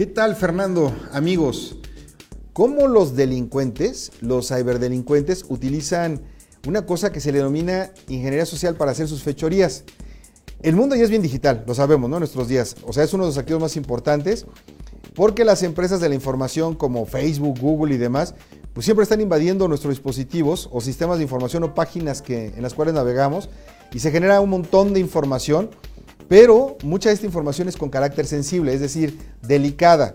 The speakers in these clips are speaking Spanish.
¿Qué tal, Fernando? Amigos, ¿cómo los delincuentes, los ciberdelincuentes, utilizan una cosa que se le denomina ingeniería social para hacer sus fechorías? El mundo ya es bien digital, lo sabemos, ¿no? En nuestros días. O sea, es uno de los activos más importantes porque las empresas de la información como Facebook, Google y demás, pues siempre están invadiendo nuestros dispositivos o sistemas de información o páginas que, en las cuales navegamos y se genera un montón de información pero mucha de esta información es con carácter sensible, es decir, delicada.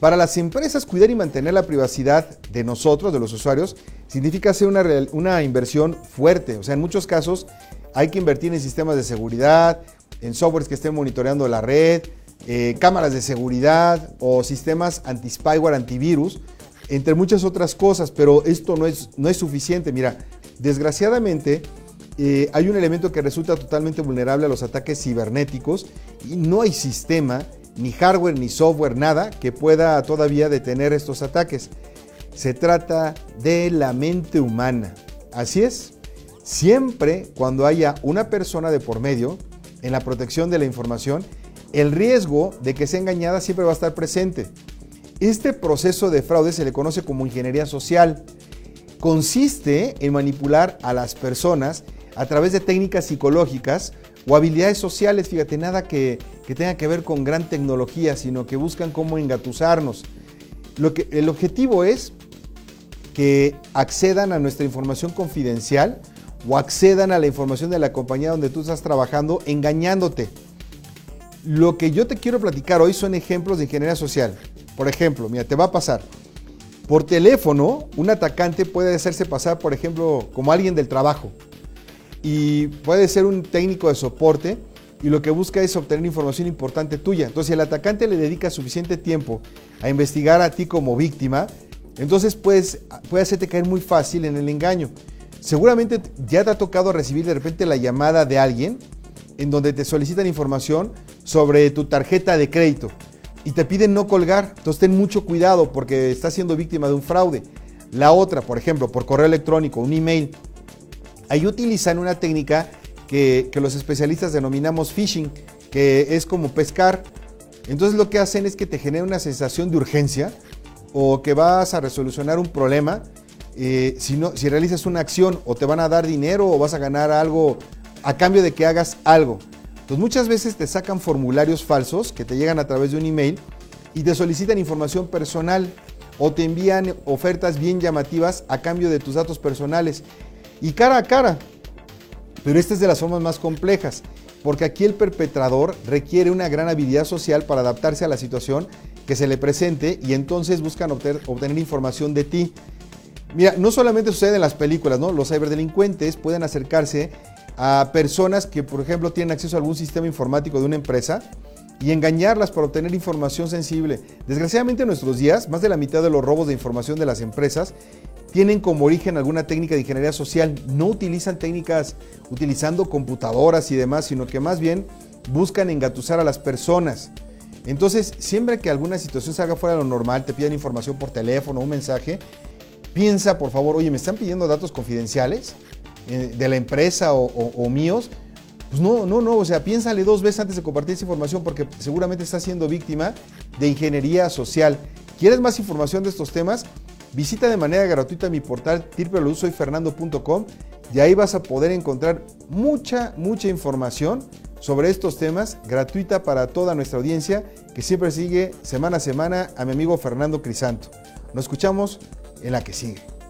Para las empresas, cuidar y mantener la privacidad de nosotros, de los usuarios, significa hacer una, una inversión fuerte. O sea, en muchos casos hay que invertir en sistemas de seguridad, en softwares que estén monitoreando la red, eh, cámaras de seguridad o sistemas anti-spyware, antivirus, entre muchas otras cosas, pero esto no es, no es suficiente. Mira, desgraciadamente eh, hay un elemento que resulta totalmente vulnerable a los ataques cibernéticos y no hay sistema, ni hardware, ni software, nada que pueda todavía detener estos ataques. Se trata de la mente humana. Así es, siempre cuando haya una persona de por medio en la protección de la información, el riesgo de que sea engañada siempre va a estar presente. Este proceso de fraude se le conoce como ingeniería social. Consiste en manipular a las personas a través de técnicas psicológicas o habilidades sociales, fíjate, nada que, tenga que ver con gran tecnología, sino que buscan cómo engatusarnos. Lo que, el objetivo es que accedan a nuestra información confidencial o accedan a la información de la compañía donde tú estás trabajando engañándote. Lo que yo te quiero platicar hoy son ejemplos de ingeniería social. Por ejemplo, mira, te va a pasar. Por teléfono, un atacante puede hacerse pasar, por ejemplo, como alguien del trabajo y puede ser un técnico de soporte y lo que busca es obtener información importante tuya. Entonces, si el atacante le dedica suficiente tiempo a investigar a ti como víctima, entonces puedes, puede hacerte caer muy fácil en el engaño. Seguramente ya te ha tocado recibir de repente la llamada de alguien en donde te solicitan información sobre tu tarjeta de crédito y te piden no colgar. Entonces ten mucho cuidado porque estás siendo víctima de un fraude. La otra, por ejemplo, por correo electrónico, un email Ahí utilizan una técnica que, los especialistas denominamos phishing, que es como pescar. Entonces lo que hacen es que te genera una sensación de urgencia o que vas a resolucionar un problema. Eh, si, no, si realizas una acción o te van a dar dinero o vas a ganar algo a cambio de que hagas algo. Entonces muchas veces te sacan formularios falsos que te llegan a través de un email y te solicitan información personal o te envían ofertas bien llamativas a cambio de tus datos personales y cara a cara. Pero esta es de las formas más complejas, porque aquí el perpetrador requiere una gran habilidad social para adaptarse a la situación que se le presente y entonces buscan obtener, información de ti. Mira, no solamente sucede en las películas, ¿no? Los ciberdelincuentes pueden acercarse a personas que, por ejemplo, tienen acceso a algún sistema informático de una empresa y engañarlas para obtener información sensible. Desgraciadamente en nuestros días, más de la mitad de los robos de información de las empresas tienen como origen alguna técnica de ingeniería social. No utilizan técnicas utilizando computadoras y demás, sino que más bien buscan engatusar a las personas. Entonces, siempre que alguna situación salga fuera de lo normal, te piden información por teléfono, un mensaje, piensa por favor, oye, me están pidiendo datos confidenciales eh, de la empresa o, míos. Pues no, no, no, o sea, piénsale dos veces antes de compartir esa información porque seguramente estás siendo víctima de ingeniería social. ¿Quieres más información de estos temas? Visita de manera gratuita mi portal www.soyfernando.com y ahí vas a poder encontrar mucha, mucha información sobre estos temas gratuita para toda nuestra audiencia que siempre sigue semana a semana a mi amigo Fernando Crisanto. Nos escuchamos en la que sigue.